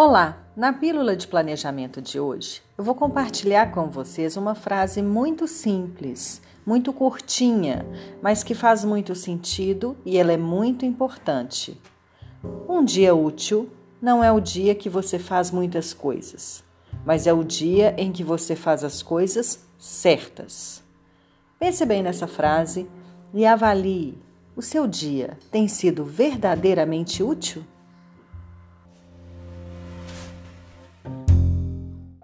Olá! Na pílula de planejamento de hoje, eu vou compartilhar com vocês uma frase muito simples, muito curtinha, mas que faz muito sentido e ela é muito importante. Um dia útil não é o dia que você faz muitas coisas, mas é o dia em que você faz as coisas certas. Pense bem nessa frase e avalie: o seu dia tem sido verdadeiramente útil?